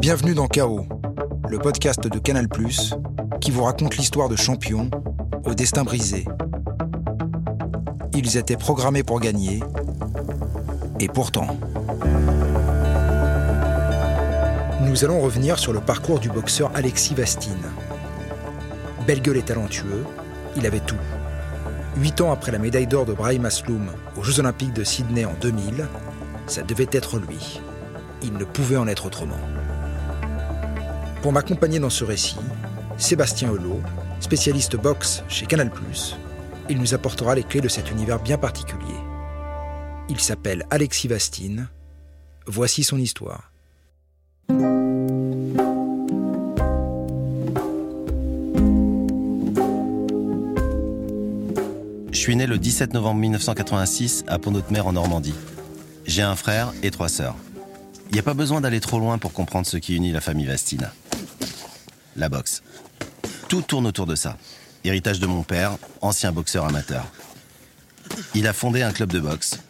Bienvenue dans Chaos, le podcast de Canal qui vous raconte l'histoire de champions au destin brisé. Ils étaient programmés pour gagner, et pourtant. Nous allons revenir sur le parcours du boxeur Alexis Vastine. Belle gueule et talentueux, il avait tout. Huit ans après la médaille d'or de Brahim Asloum aux Jeux Olympiques de Sydney en 2000, ça devait être lui. Il ne pouvait en être autrement. Pour m'accompagner dans ce récit, Sébastien Hulot, spécialiste boxe chez Canal+, il nous apportera les clés de cet univers bien particulier. Il s'appelle Alexis Vastine. Voici son histoire. Je suis né le 17 novembre 1986 à Pont-de-Mer en Normandie. J'ai un frère et trois sœurs. Il n'y a pas besoin d'aller trop loin pour comprendre ce qui unit la famille Vastine. La boxe. Tout tourne autour de ça. Héritage de mon père, ancien boxeur amateur. Il a fondé un club de boxe.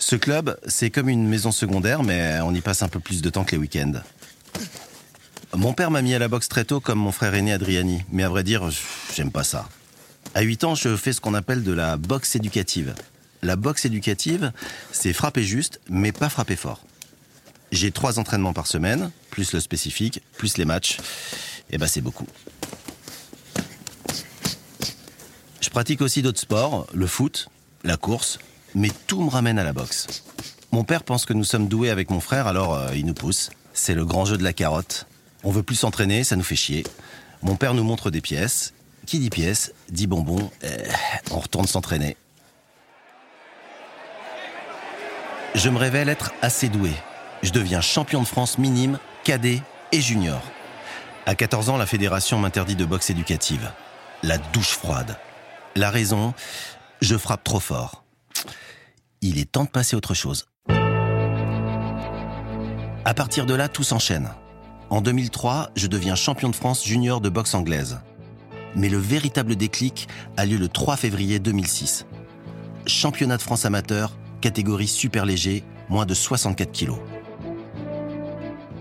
Ce club, c'est comme une maison secondaire, mais on y passe un peu plus de temps que les week-ends. Mon père m'a mis à la boxe très tôt comme mon frère aîné Adriani, mais à vrai dire, j'aime pas ça. À 8 ans, je fais ce qu'on appelle de la boxe éducative. La boxe éducative, c'est frapper juste, mais pas frapper fort. J'ai trois entraînements par semaine, plus le spécifique, plus les matchs. Eh ben c'est beaucoup. Je pratique aussi d'autres sports, le foot, la course, mais tout me ramène à la boxe. Mon père pense que nous sommes doués avec mon frère, alors euh, il nous pousse. C'est le grand jeu de la carotte. On veut plus s'entraîner, ça nous fait chier. Mon père nous montre des pièces. Qui dit pièces, dit bonbon. Euh, on retourne s'entraîner. Je me révèle être assez doué. Je deviens champion de France minime, cadet et junior. À 14 ans, la fédération m'interdit de boxe éducative. La douche froide. La raison, je frappe trop fort. Il est temps de passer à autre chose. À partir de là, tout s'enchaîne. En 2003, je deviens champion de France junior de boxe anglaise. Mais le véritable déclic a lieu le 3 février 2006. Championnat de France amateur, catégorie super léger, moins de 64 kilos.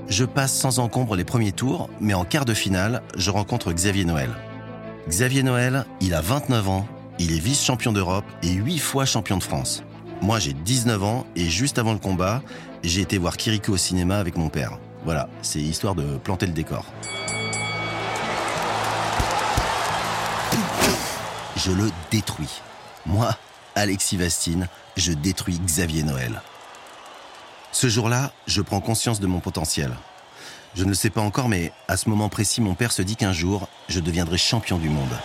Je passe sans encombre les premiers tours, mais en quart de finale, je rencontre Xavier Noël. Xavier Noël, il a 29 ans, il est vice-champion d'Europe et 8 fois champion de France. Moi, j'ai 19 ans et juste avant le combat, j'ai été voir Kiriko au cinéma avec mon père. Voilà, c'est histoire de planter le décor. Je le détruis. Moi, Alexis Vastine, je détruis Xavier Noël. Ce jour-là, je prends conscience de mon potentiel. Je ne le sais pas encore, mais à ce moment précis, mon père se dit qu'un jour, je deviendrai champion du monde.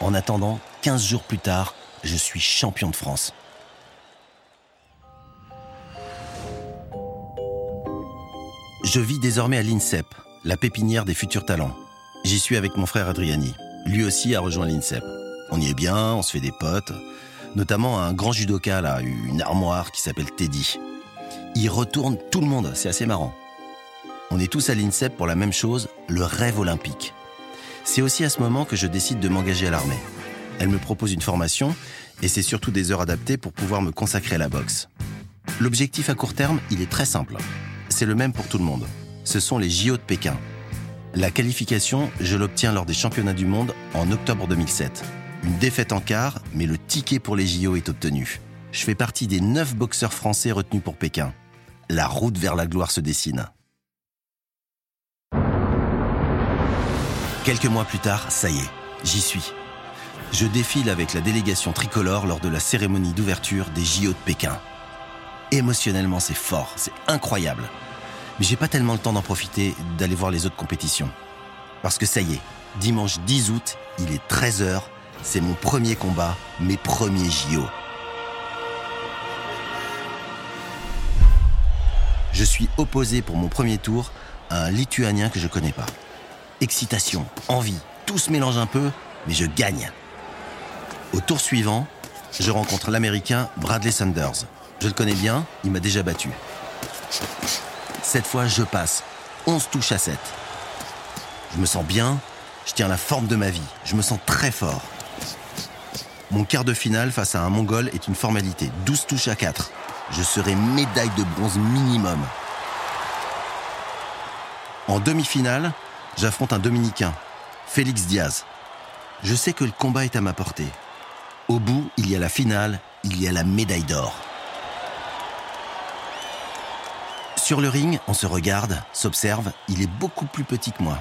En attendant, 15 jours plus tard, je suis champion de France. Je vis désormais à l'INSEP, la pépinière des futurs talents. J'y suis avec mon frère Adriani. Lui aussi a rejoint l'INSEP. On y est bien, on se fait des potes notamment un grand judoka, là, une armoire qui s'appelle Teddy. Il retourne tout le monde, c'est assez marrant. On est tous à l'INSEP pour la même chose, le rêve olympique. C'est aussi à ce moment que je décide de m'engager à l'armée. Elle me propose une formation et c'est surtout des heures adaptées pour pouvoir me consacrer à la boxe. L'objectif à court terme, il est très simple. C'est le même pour tout le monde. Ce sont les JO de Pékin. La qualification, je l'obtiens lors des championnats du monde en octobre 2007. Une défaite en quart, mais le ticket pour les JO est obtenu. Je fais partie des neuf boxeurs français retenus pour Pékin. La route vers la gloire se dessine. Quelques mois plus tard, ça y est, j'y suis. Je défile avec la délégation tricolore lors de la cérémonie d'ouverture des JO de Pékin. Émotionnellement, c'est fort, c'est incroyable. Mais j'ai pas tellement le temps d'en profiter, d'aller voir les autres compétitions. Parce que ça y est, dimanche 10 août, il est 13h c'est mon premier combat, mes premiers JO. Je suis opposé pour mon premier tour à un Lituanien que je connais pas. Excitation, envie, tout se mélange un peu, mais je gagne. Au tour suivant, je rencontre l'Américain Bradley Sanders. Je le connais bien, il m'a déjà battu. Cette fois, je passe. 11 touches à 7. Je me sens bien, je tiens la forme de ma vie, je me sens très fort. Mon quart de finale face à un Mongol est une formalité. 12 touches à 4. Je serai médaille de bronze minimum. En demi-finale, j'affronte un Dominicain, Félix Diaz. Je sais que le combat est à ma portée. Au bout, il y a la finale, il y a la médaille d'or. Sur le ring, on se regarde, s'observe, il est beaucoup plus petit que moi.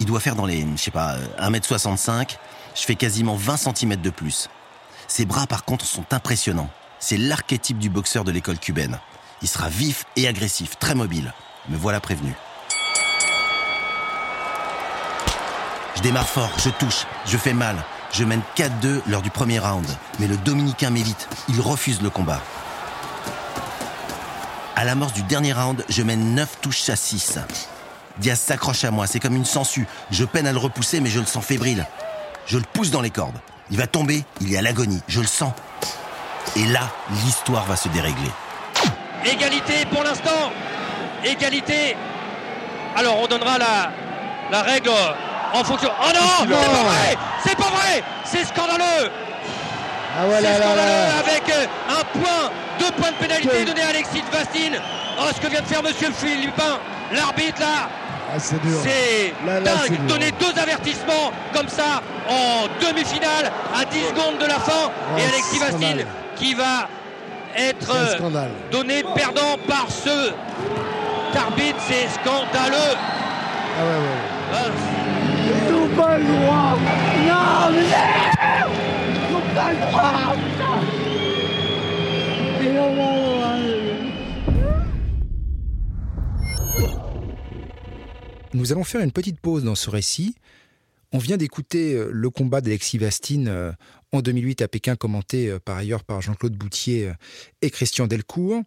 Il doit faire dans les, je sais pas, 1m65, je fais quasiment 20 cm de plus. Ses bras par contre sont impressionnants. C'est l'archétype du boxeur de l'école cubaine. Il sera vif et agressif, très mobile. Me voilà prévenu. Je démarre fort, je touche, je fais mal. Je mène 4-2 lors du premier round. Mais le Dominicain m'évite. Il refuse le combat. À l'amorce du dernier round, je mène 9 touches à 6. Diaz s'accroche à moi, c'est comme une sangsue. Je peine à le repousser, mais je le sens fébrile. Je le pousse dans les cordes. Il va tomber, il est à l'agonie, je le sens. Et là, l'histoire va se dérégler. Égalité pour l'instant. Égalité. Alors on donnera la, la règle en fonction. Oh non, c'est pas vrai, c'est pas vrai, c'est scandaleux. Ah ouais, c'est là, là, scandaleux là. avec euh, un point, deux points de pénalité donnés à Alexis Vastine. Oh, ce que vient de faire Monsieur Philippin, l'arbitre là, Ah, c'est dur. dingue. Donner deux avertissements comme ça en demi-finale à 10 secondes de la fin et Alexis. Vastine qui va être euh, donné perdant par ce arbitre, c'est scandaleux. Ah ouais, ouais. Ah, pas le droit Non, mais pas le droit Nous allons faire une petite pause dans ce récit. On vient d'écouter euh, le combat d'Alexis Vastine euh, en 2008 à Pékin, commenté euh, par ailleurs par Jean-Claude Boutier et Christian Delcourt.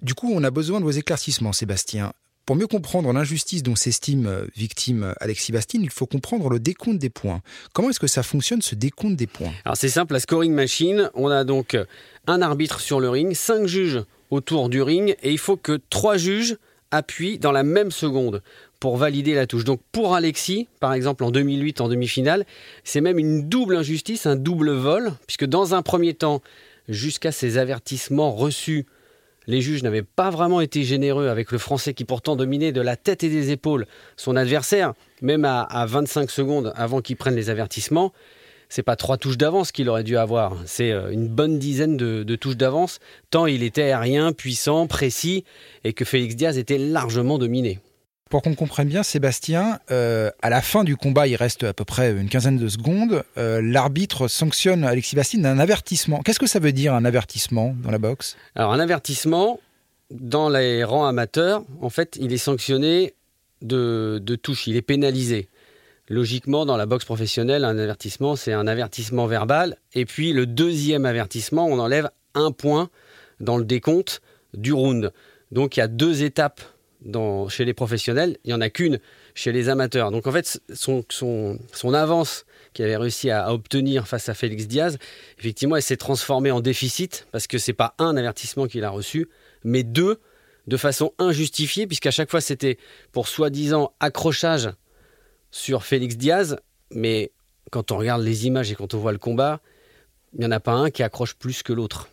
Du coup, on a besoin de vos éclaircissements, Sébastien. Pour mieux comprendre l'injustice dont s'estime victime Alexis Vastine, il faut comprendre le décompte des points. Comment est-ce que ça fonctionne, ce décompte des points? Alors c'est simple, la scoring machine, on a donc un arbitre sur le ring, cinq juges autour du ring, et il faut que trois juges appuient dans la même seconde pour valider la touche. Donc pour Alexis, par exemple en 2008 en demi-finale, c'est même une double injustice, un double vol, puisque dans un premier temps, jusqu'à ces avertissements reçus, les juges n'avaient pas vraiment été généreux avec le Français qui pourtant dominait de la tête et des épaules son adversaire, même à, à 25 secondes avant qu'il prenne les avertissements. C'est pas trois touches d'avance qu'il aurait dû avoir, c'est euh, une bonne dizaine de touches d'avance, tant il était aérien, puissant, précis, et que Félix Diaz était largement dominé. Pour qu'on comprenne bien, Sébastien, euh, à la fin du combat, il reste à peu près une quinzaine de secondes. euh, L'arbitre sanctionne Alexis Vastine d'un avertissement. Qu'est-ce que ça veut dire un avertissement dans la boxe? Alors un avertissement, dans les rangs amateurs, en fait, il est sanctionné de, de touche, il est pénalisé. Logiquement, dans la boxe professionnelle, un avertissement, c'est un avertissement verbal. Et puis le deuxième avertissement, on enlève un point dans le décompte du round. Donc il y a deux étapes chez les professionnels, il n'y en a qu'une chez les amateurs. Donc en fait, son avance qu'il avait réussi à, à obtenir face à Félix Diaz, effectivement, elle s'est transformée en déficit parce que c'est pas un avertissement qu'il a reçu, mais deux de façon injustifiée, puisqu'à chaque fois c'était pour soi-disant accrochage sur Félix Diaz, mais quand on regarde les images et quand on voit le combat, il n'y en a pas un qui accroche plus que l'autre.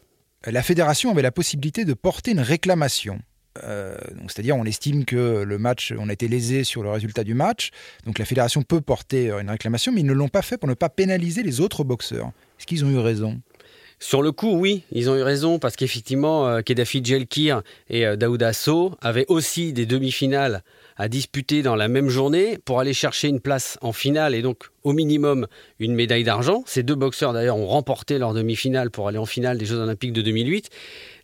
La fédération avait la possibilité de porter une réclamation. Euh, C'est-à-dire, on estime que le match, on a été lésé sur le résultat du match. Donc, la fédération peut porter euh, une réclamation, mais ils ne l'ont pas fait pour ne pas pénaliser les autres boxeurs. Est-ce qu'ils ont eu raison? Sur le coup, oui, ils ont eu raison parce qu'effectivement, euh, Kedafi Djelkir et Daouda Sow avaient aussi des demi-finales à disputer dans la même journée pour aller chercher une place en finale et donc au minimum une médaille d'argent. Ces deux boxeurs d'ailleurs ont remporté leur demi-finale pour aller en finale des Jeux Olympiques de 2008.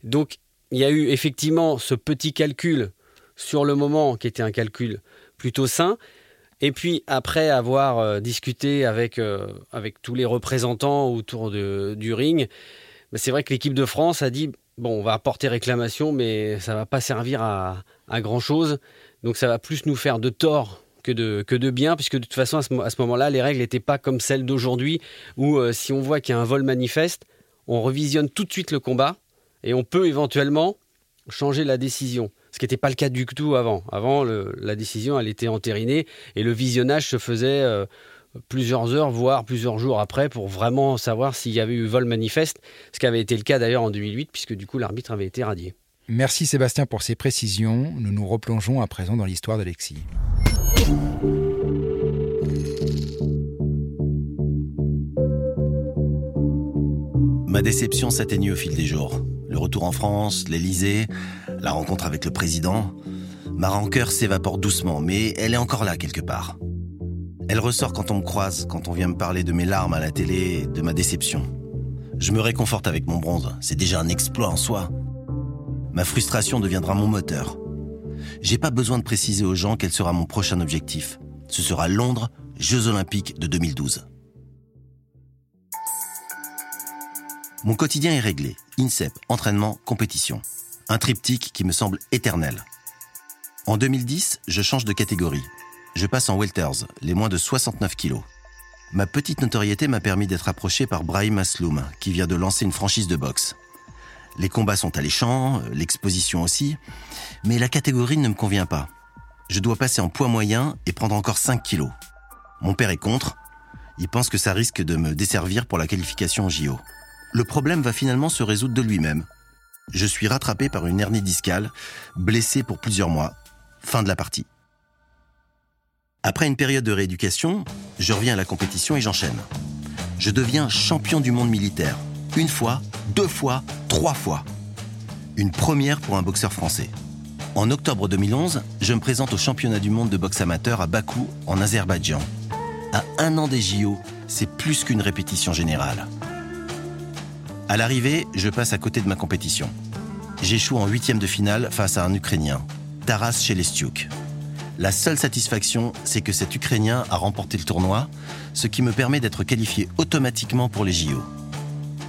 Donc il y a eu effectivement ce petit calcul sur le moment qui était un calcul plutôt sain. Et puis après avoir euh, discuté avec, euh, avec tous les représentants autour de- du ring, ben, c'est vrai que l'équipe de France a dit bon, on va apporter réclamation, mais ça va pas servir à, à grand chose. Donc ça va plus nous faire de tort que de, que de bien, puisque de toute façon, à ce, mo- à ce moment-là, les règles n'étaient pas comme celles d'aujourd'hui, où euh, si on voit qu'il y a un vol manifeste, on revisionne tout de suite le combat et on peut éventuellement changer la décision. Ce qui n'était pas le cas du tout avant. Avant, le- la décision, elle était entérinée et le visionnage se faisait euh, plusieurs heures, voire plusieurs jours après, pour vraiment savoir s'il y avait eu vol manifeste, ce qui avait été le cas d'ailleurs en 2008, puisque du coup l'arbitre avait été radié. Merci Sébastien pour ces précisions. Nous nous replongeons à présent dans l'histoire d'Alexis. Ma déception s'atténue au fil des jours. Le retour en France, l'Elysée, la rencontre avec le président. Ma rancœur s'évapore doucement, mais elle est encore là quelque part. Elle ressort quand on me croise, quand on vient me parler de mes larmes à la télé, de ma déception. Je me réconforte avec mon bronze, c'est déjà un exploit en soi. Ma frustration deviendra mon moteur. J'ai pas besoin de préciser aux gens quel sera mon prochain objectif. Ce sera Londres, Jeux Olympiques de 2012. Mon quotidien est réglé. INSEP, entraînement, compétition. Un triptyque qui me semble éternel. En 2010, je change de catégorie. Je passe en welters, les moins de 69 kilos. Ma petite notoriété m'a permis d'être approché par Brahim Asloum, qui vient de lancer une franchise de boxe. Les combats sont alléchants, l'exposition aussi, mais la catégorie ne me convient pas. Je dois passer en poids moyen et prendre encore 5 kilos. Mon père est contre. Il pense que ça risque de me desservir pour la qualification au JO le problème va finalement se résoudre de lui-même. Je suis rattrapé par une hernie discale, blessé pour plusieurs mois. Fin de la partie. Après une période de rééducation, je reviens à la compétition et j'enchaîne. Je deviens champion du monde militaire. Une fois, deux fois, trois fois. Une première pour un boxeur français. En octobre 2011, je me présente au championnat du monde de boxe amateur à Bakou, en Azerbaïdjan. À un an des JO, c'est plus qu'une répétition générale. À l'arrivée, je passe à côté de ma compétition. J'échoue en huitième de finale face à un Ukrainien, Taras Chelestiuk. La seule satisfaction, c'est que cet Ukrainien a remporté le tournoi, ce qui me permet d'être qualifié automatiquement pour les JO.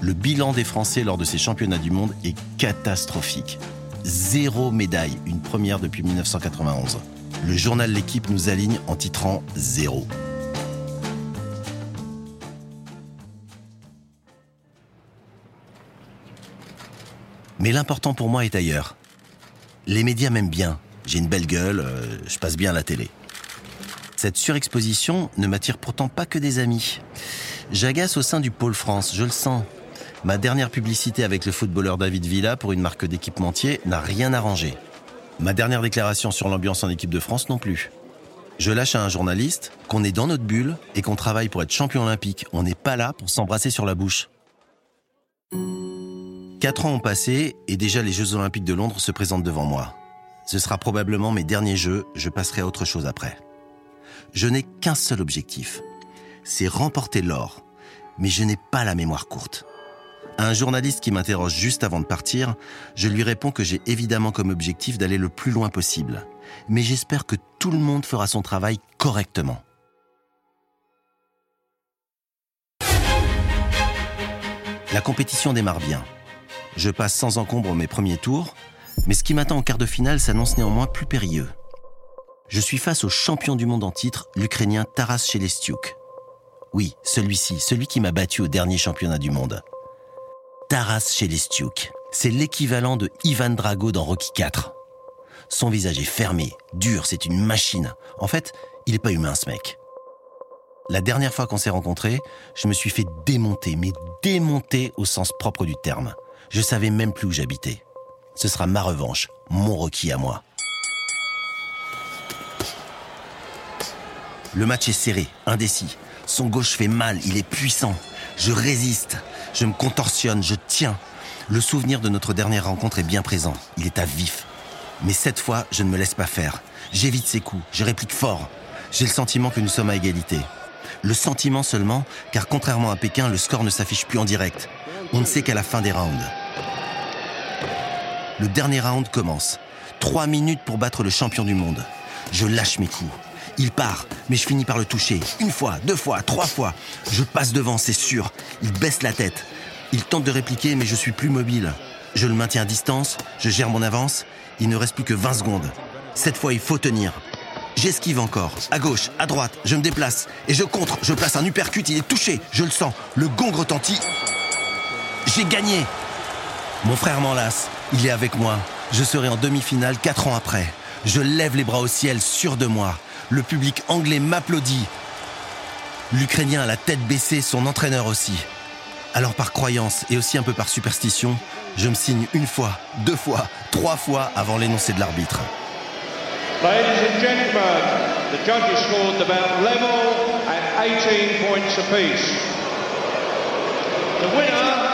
Le bilan des Français lors de ces championnats du monde est catastrophique. Zéro médaille, une première depuis 1991. Le journal L'équipe nous aligne en titrant zéro. Mais l'important pour moi est ailleurs. Les médias m'aiment bien. J'ai une belle gueule, euh, je passe bien à la télé. Cette surexposition ne m'attire pourtant pas que des amis. J'agace au sein du pôle France, je le sens. Ma dernière publicité avec le footballeur David Villa pour une marque d'équipementier n'a rien arrangé. Ma dernière déclaration sur l'ambiance en équipe de France non plus. Je lâche à un journaliste qu'on est dans notre bulle et qu'on travaille pour être champion olympique. On n'est pas là pour s'embrasser sur la bouche. Quatre ans ont passé et déjà les Jeux Olympiques de Londres se présentent devant moi. Ce sera probablement mes derniers Jeux, je passerai à autre chose après. Je n'ai qu'un seul objectif, c'est remporter l'or, mais je n'ai pas la mémoire courte. À un journaliste qui m'interroge juste avant de partir, je lui réponds que j'ai évidemment comme objectif d'aller le plus loin possible, mais j'espère que tout le monde fera son travail correctement. La compétition démarre bien. Je passe sans encombre mes premiers tours, mais ce qui m'attend en quart de finale s'annonce néanmoins plus périlleux. Je suis face au champion du monde en titre, l'Ukrainien Taras Chelestiuk. Oui, celui-ci, celui qui m'a battu au dernier championnat du monde. Taras Chelestiuk, c'est l'équivalent de Ivan Drago dans Rocky IV. Son visage est fermé, dur, c'est une machine. En fait, il n'est pas humain ce mec. La dernière fois qu'on s'est rencontrés, je me suis fait démonter, mais démonter au sens propre du terme. Je savais même plus où j'habitais. Ce sera ma revanche, mon requis à moi. Le match est serré, indécis. Son gauche fait mal, il est puissant. Je résiste, je me contorsionne, je tiens. Le souvenir de notre dernière rencontre est bien présent, il est à vif. Mais cette fois, je ne me laisse pas faire. J'évite ses coups, je réplique fort. J'ai le sentiment que nous sommes à égalité. Le sentiment seulement, car contrairement à Pékin, le score ne s'affiche plus en direct. On ne sait qu'à la fin des rounds. Le dernier round commence. Trois minutes pour battre le champion du monde. Je lâche mes coups. Il part, mais je finis par le toucher. Une fois, deux fois, trois fois. Je passe devant, c'est sûr. Il baisse la tête. Il tente de répliquer, mais je suis plus mobile. Je le maintiens à distance, je gère mon avance. Il ne reste plus que 20 secondes. Cette fois, il faut tenir. J'esquive encore. À gauche, à droite, je me déplace. Et je contre, je place un uppercut, il est touché. Je le sens. Le gong retentit. J'ai gagné Mon frère m'enlace. Il est avec moi. Je serai en demi-finale quatre ans après. Je lève les bras au ciel, sûr de moi. Le public anglais m'applaudit. L'Ukrainien a la tête baissée, son entraîneur aussi. Alors par croyance et aussi un peu par superstition, je me signe une fois, deux fois, trois fois avant l'énoncé de l'arbitre. Ladies and gentlemen, the judges scored the bout level at 18 points apiece. The winner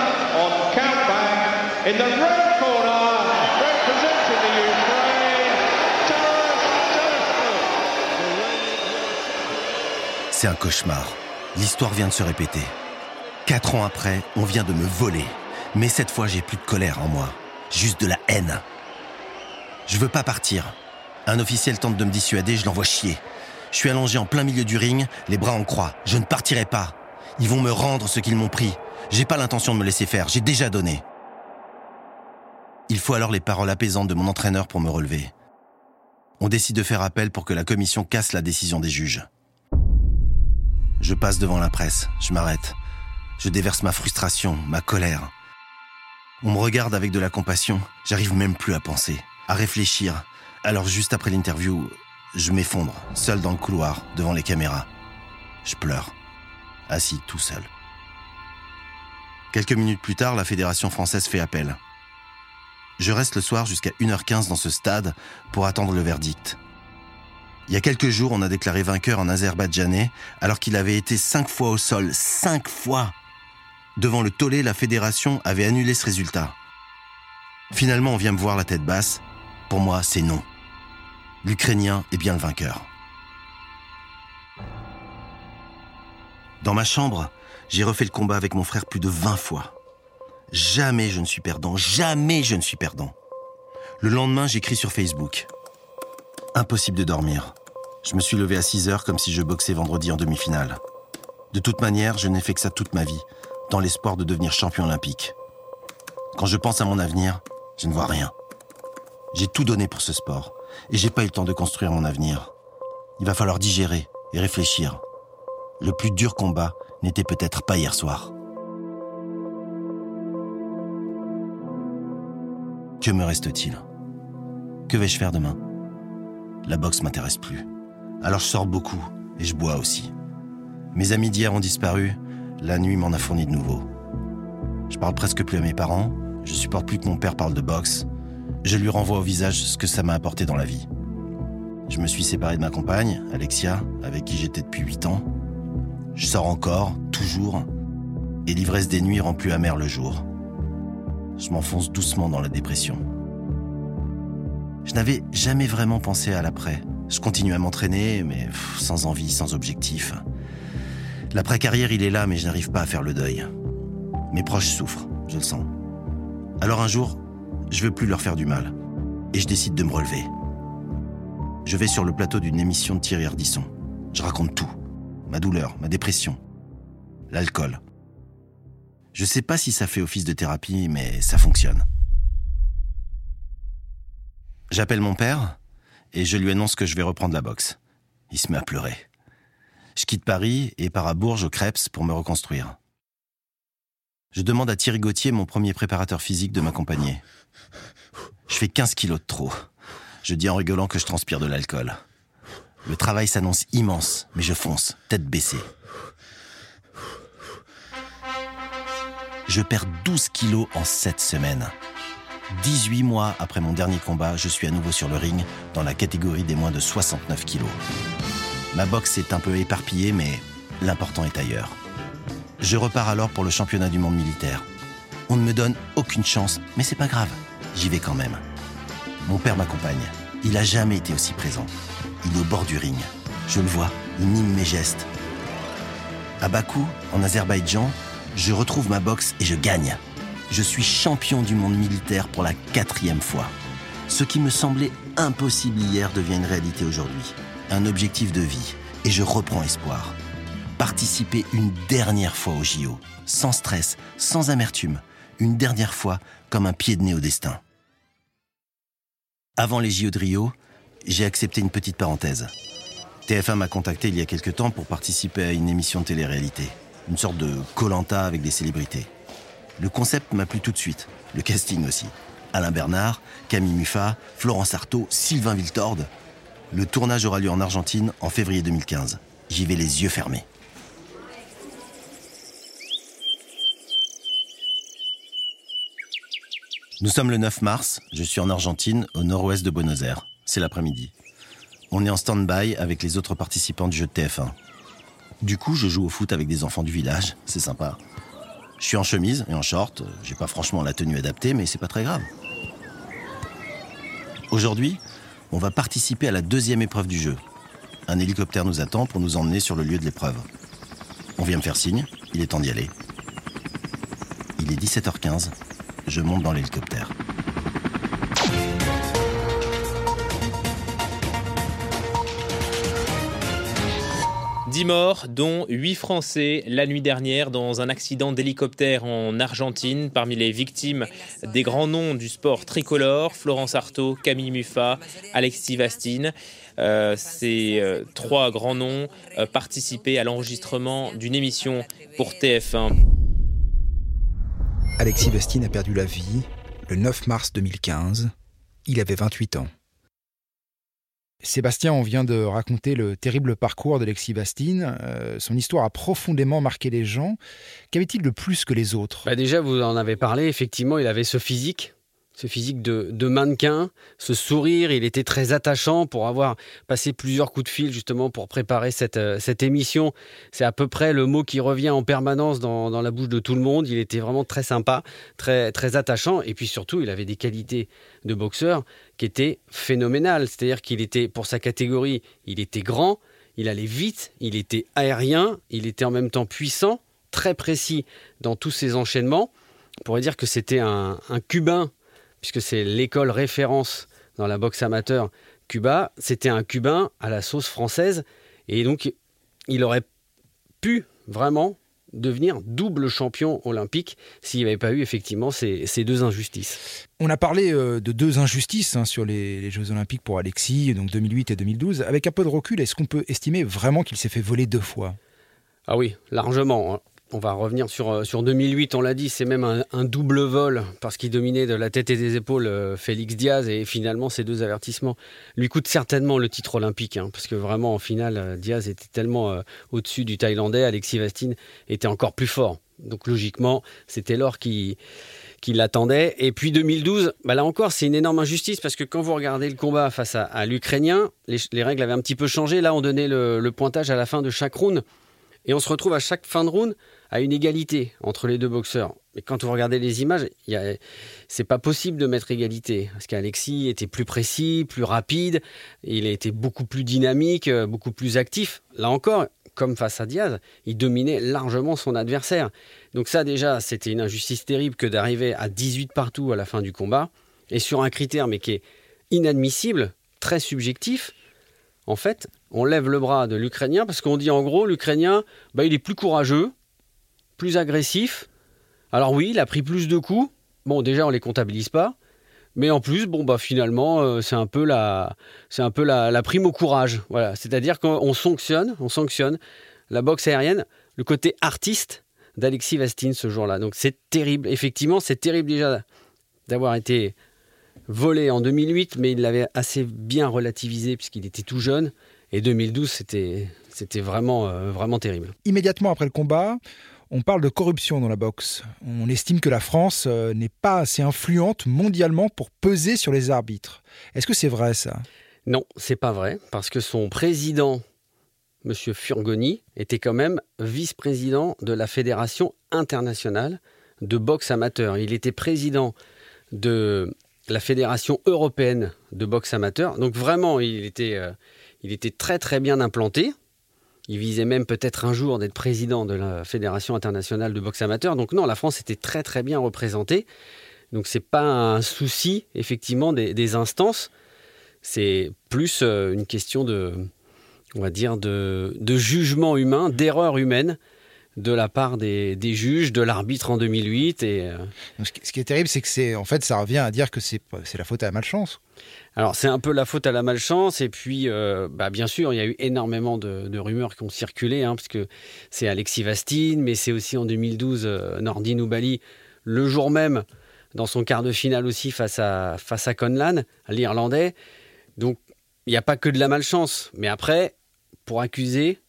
C'est un cauchemar. L'histoire vient de se répéter. Quatre ans après, on vient de me voler. Mais cette fois, j'ai plus de colère en moi. Juste de la haine. Je veux pas partir. Un officiel tente de me dissuader, je l'envoie chier. Je suis allongé en plein milieu du ring, les bras en croix. Je ne partirai pas. Ils vont me rendre ce qu'ils m'ont pris. J'ai pas l'intention de me laisser faire, j'ai déjà donné. Il faut alors les paroles apaisantes de mon entraîneur pour me relever. On décide de faire appel pour que la commission casse la décision des juges. Je passe devant la presse, je m'arrête. Je déverse ma frustration, ma colère. On me regarde avec de la compassion, j'arrive même plus à penser, à réfléchir. Alors juste après l'interview, je m'effondre, seul dans le couloir, devant les caméras. Je pleure, assis tout seul. Quelques minutes plus tard, la Fédération française fait appel. Je reste le soir jusqu'à 1h15 dans ce stade pour attendre le verdict. Il y a quelques jours, on a déclaré vainqueur un Azerbaïdjanais alors qu'il avait été cinq fois au sol. Cinq fois Devant le tollé, la fédération avait annulé ce résultat. Finalement, on vient me voir la tête basse. Pour moi, c'est non. L'Ukrainien est bien le vainqueur. Dans ma chambre, j'ai refait le combat avec mon frère plus de 20 fois. Jamais je ne suis perdant, jamais je ne suis perdant. Le lendemain, j'écris sur Facebook. Impossible de dormir. Je me suis levé à 6 heures comme si je boxais vendredi en demi-finale. De toute manière, je n'ai fait que ça toute ma vie, dans l'espoir de devenir champion olympique. Quand je pense à mon avenir, je ne vois rien. J'ai tout donné pour ce sport, et j'ai pas eu le temps de construire mon avenir. Il va falloir digérer et réfléchir. Le plus dur combat n'était peut-être pas hier soir. Que me reste-t-il? Que vais-je faire demain? La boxe m'intéresse plus. Alors je sors beaucoup et je bois aussi. Mes amis d'hier ont disparu, la nuit m'en a fourni de nouveaux. Je parle presque plus à mes parents, je supporte plus que mon père parle de boxe. Je lui renvoie au visage ce que ça m'a apporté dans la vie. Je me suis séparé de ma compagne, Alexia, avec qui j'étais depuis 8 ans. Je sors encore, toujours, et l'ivresse des nuits rend plus amer le jour. Je m'enfonce doucement dans la dépression. Je n'avais jamais vraiment pensé à l'après. Je continue à m'entraîner, mais sans envie, sans objectif. L'après-carrière, il est là, mais je n'arrive pas à faire le deuil. Mes proches souffrent, je le sens. Alors un jour, je veux plus leur faire du mal. Et je décide de me relever. Je vais sur le plateau d'une émission de Thierry Ardisson. Je raconte tout. Ma douleur, ma dépression, l'alcool. Je sais pas si ça fait office de thérapie, mais ça fonctionne. J'appelle mon père et je lui annonce que je vais reprendre la boxe. Il se met à pleurer. Je quitte Paris et pars à Bourges au Crêpes pour me reconstruire. Je demande à Thierry Gauthier, mon premier préparateur physique, de m'accompagner. Je fais 15 kilos de trop. Je dis en rigolant que je transpire de l'alcool. Le travail s'annonce immense, mais je fonce, tête baissée. Je perds 12 kilos en 7 semaines. 18 mois après mon dernier combat, je suis à nouveau sur le ring dans la catégorie des moins de 69 kilos. Ma boxe est un peu éparpillée, mais l'important est ailleurs. Je repars alors pour le championnat du monde militaire. On ne me donne aucune chance, mais c'est pas grave, j'y vais quand même. Mon père m'accompagne. Il a jamais été aussi présent. Il est au bord du ring. Je le vois, il mime mes gestes. À Bakou, en Azerbaïdjan, je retrouve ma boxe et je gagne. Je suis champion du monde militaire pour la quatrième fois. Ce qui me semblait impossible hier devient une réalité aujourd'hui. Un objectif de vie. Et je reprends espoir. Participer une dernière fois au JO. Sans stress, sans amertume. Une dernière fois comme un pied de nez au destin. Avant les JO de Rio, j'ai accepté une petite parenthèse. TF1 m'a contacté il y a quelque temps pour participer à une émission de télé-réalité une sorte de Colanta avec des célébrités. Le concept m'a plu tout de suite, le casting aussi. Alain Bernard, Camille Muffat, Florence Artaud, Sylvain Viltorde. Le tournage aura lieu en Argentine en février 2015. J'y vais les yeux fermés. Nous sommes le 9 mars, je suis en Argentine, au nord-ouest de Buenos Aires. C'est l'après-midi. On est en stand-by avec les autres participants du jeu de TF1. Du coup, je joue au foot avec des enfants du village, c'est sympa. Je suis en chemise et en short, j'ai pas franchement la tenue adaptée, mais c'est pas très grave. Aujourd'hui, on va participer à la deuxième épreuve du jeu. Un hélicoptère nous attend pour nous emmener sur le lieu de l'épreuve. On vient me faire signe, il est temps d'y aller. Il est 17h15, je monte dans l'hélicoptère. Dix morts, dont huit Français la nuit dernière dans un accident d'hélicoptère en Argentine. Parmi les victimes, des grands noms du sport tricolore, Florence Artaud, Camille Muffat, Alexis Vastine. Euh, ces euh, trois grands noms euh, participaient à l'enregistrement d'une émission pour TF1. Alexis Vastine a perdu la vie le 9 mars 2015. Il avait 28 ans. Sébastien, on vient de raconter le terrible parcours d'Alexis Bastine. Euh, son histoire a profondément marqué les gens. Qu'avait-il de plus que les autres? Bah Déjà, vous en avez parlé, effectivement, il avait ce physique ce physique de, mannequin, ce sourire, il était très attachant pour avoir passé plusieurs coups de fil justement pour préparer cette, euh, émission. C'est à peu près le mot qui revient en permanence dans, la bouche de tout le monde. Il était vraiment très sympa, très, attachant et puis surtout il avait des qualités de boxeur qui étaient phénoménales. C'est-à-dire qu'il était, pour sa catégorie, il était grand, il allait vite, il était aérien, il était en même temps puissant, très précis dans tous ses enchaînements. On pourrait dire que c'était un Cubain puisque c'est l'école référence dans la boxe amateur Cuba, c'était un Cubain à la sauce française, et donc il aurait pu vraiment devenir double champion olympique s'il n'y avait pas eu effectivement ces, deux injustices. On a parlé euh, de deux injustices hein, sur les, les, Jeux olympiques pour Alexis, donc 2008 et 2012. Avec un peu de recul, est-ce qu'on peut estimer vraiment qu'il s'est fait voler deux fois? Ah oui, largement. On va revenir sur, euh, sur 2008, on l'a dit, c'est même un, double vol parce qu'il dominait de la tête et des épaules euh, Félix Diaz et finalement ces deux avertissements lui coûtent certainement le titre olympique hein, parce que vraiment en finale euh, Diaz était tellement au-dessus du Thaïlandais, Alexis Vastine était encore plus fort. Donc logiquement c'était l'or qui, qui l'attendait. Et puis 2012, bah là encore, c'est une énorme injustice parce que quand vous regardez le combat face à, l'Ukrainien, les, règles avaient un petit peu changé. Là, on donnait le, pointage à la fin de chaque round. Et on se retrouve à chaque fin de round à une égalité entre les deux boxeurs. Mais quand vous regardez les images, c'est pas possible de mettre égalité. Parce qu'Alexis était plus précis, plus rapide, il était beaucoup plus dynamique, euh, beaucoup plus actif. Là encore, comme face à Diaz, il dominait largement son adversaire. Donc ça déjà, c'était une injustice terrible que d'arriver à 18 partout à la fin du combat. Et sur un critère, mais qui est inadmissible, très subjectif, en fait, on lève le bras de l'Ukrainien parce qu'on dit en gros, l'Ukrainien, bah, il est plus courageux, plus agressif. Alors oui, il a pris plus de coups. Bon, déjà, on les comptabilise pas. Mais en plus, bon, bah finalement, euh, c'est un peu la, c'est un peu la, prime au courage. Voilà, c'est-à-dire qu'on sanctionne, on sanctionne la boxe aérienne, le côté artiste d'Alexis Vastine ce jour-là. Donc c'est terrible. Effectivement, c'est terrible déjà d'avoir été volé en 2008, mais il l'avait assez bien relativisé puisqu'il était tout jeune. Et 2012, c'était, c'était vraiment, euh, vraiment terrible. Immédiatement après le combat, on parle de corruption dans la boxe. On estime que la France euh, n'est pas assez influente mondialement pour peser sur les arbitres. Est-ce que c'est vrai ça? Non, c'est pas vrai, parce que son président, M. Furgoni, était quand même vice-président de la Fédération internationale de boxe amateur. Il était président de la Fédération européenne de boxe amateur. Donc vraiment, il était, euh, il était très très bien implanté. Il visait même peut-être un jour d'être président de la Fédération internationale de boxe amateur. Donc non, la France était très très bien représentée. Donc c'est pas un souci effectivement des, instances. C'est plus euh, une question de, on va dire, de, jugement humain, d'erreur humaine de la part des, juges, de l'arbitre en 2008. Et, euh, ce qui est terrible, c'est que c'est, en fait, ça revient à dire que c'est la faute à la malchance. Alors c'est un peu la faute à la malchance et puis euh, bah, bien sûr il y a eu énormément de, rumeurs qui ont circulé hein, parce que c'est Alexis Vastine mais c'est aussi en 2012 euh, Nordin Oubali le jour même dans son quart de finale aussi face à face à Conlan l'Irlandais. Donc il n'y a pas que de la malchance mais après pour accuser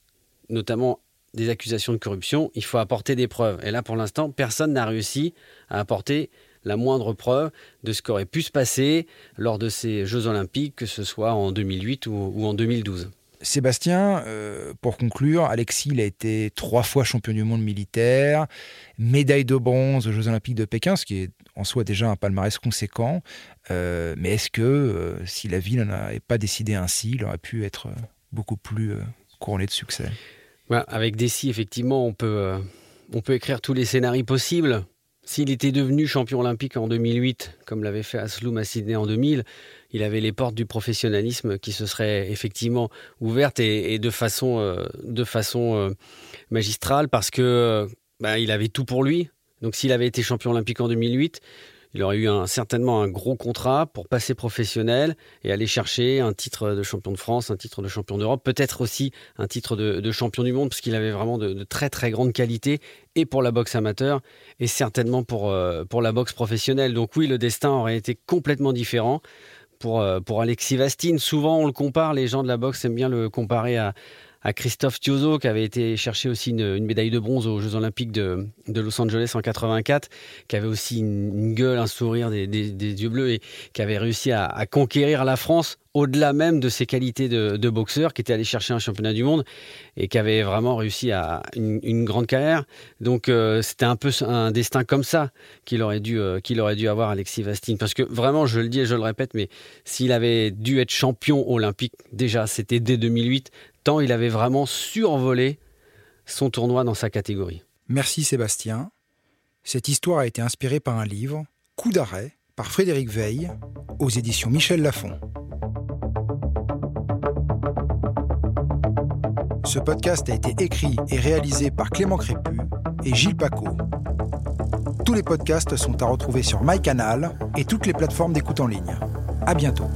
notamment des accusations de corruption il faut apporter des preuves. Et là pour l'instant personne n'a réussi à apporter la moindre preuve de ce qui aurait pu se passer lors de ces Jeux olympiques, que ce soit en 2008 ou, en 2012. Sébastien, euh, pour conclure, Alexis il a été trois fois champion du monde militaire, médaille de bronze aux Jeux olympiques de Pékin, ce qui est en soi déjà un palmarès conséquent. Euh, mais est-ce que euh, si la ville n'avait pas décidé ainsi, il aurait pu être beaucoup plus couronné de succès? Avec Dessy, effectivement, on peut, on peut écrire tous les scénarios possibles. S'il était devenu champion olympique en 2008, comme l'avait fait Asloum à Sydney en 2000, il avait les portes du professionnalisme qui se seraient effectivement ouvertes et, de façon, euh, euh, magistrale parce que bah, il avait tout pour lui. Donc s'il avait été champion olympique en 2008, il aurait eu certainement un gros contrat pour passer professionnel et aller chercher un titre de champion de France, un titre de champion d'Europe, peut-être aussi un titre de, champion du monde, parce qu'il avait vraiment de, très très grandes qualités, et pour la boxe amateur, et certainement pour, euh, la boxe professionnelle. Donc oui, le destin aurait été complètement différent. Pour, euh, pour Alexis Vastine, souvent on le compare, les gens de la boxe aiment bien le comparer à, à Christophe Tiozo, qui avait été chercher aussi une, médaille de bronze aux Jeux Olympiques de, Los Angeles en 84, qui avait aussi une, gueule, un sourire, des, yeux bleus et qui avait réussi à, conquérir la France au-delà même de ses qualités de, boxeur, qui était allé chercher un championnat du monde et qui avait vraiment réussi à une, grande carrière. Donc euh, c'était un peu un destin comme ça qu'il aurait dû euh, aurait dû avoir Alexis Vastine. Parce que vraiment, je le dis et je le répète, mais s'il avait dû être champion olympique, déjà c'était dès 2008, il avait vraiment survolé son tournoi dans sa catégorie. Merci Sébastien. Cette histoire a été inspirée par un livre, Coup d'arrêt, par Frédéric Veil, aux éditions Michel Lafon. Ce podcast a été écrit et réalisé par Clément Crépu et Gilles Paco. Tous les podcasts sont à retrouver sur MyCanal et toutes les plateformes d'écoute en ligne. À bientôt.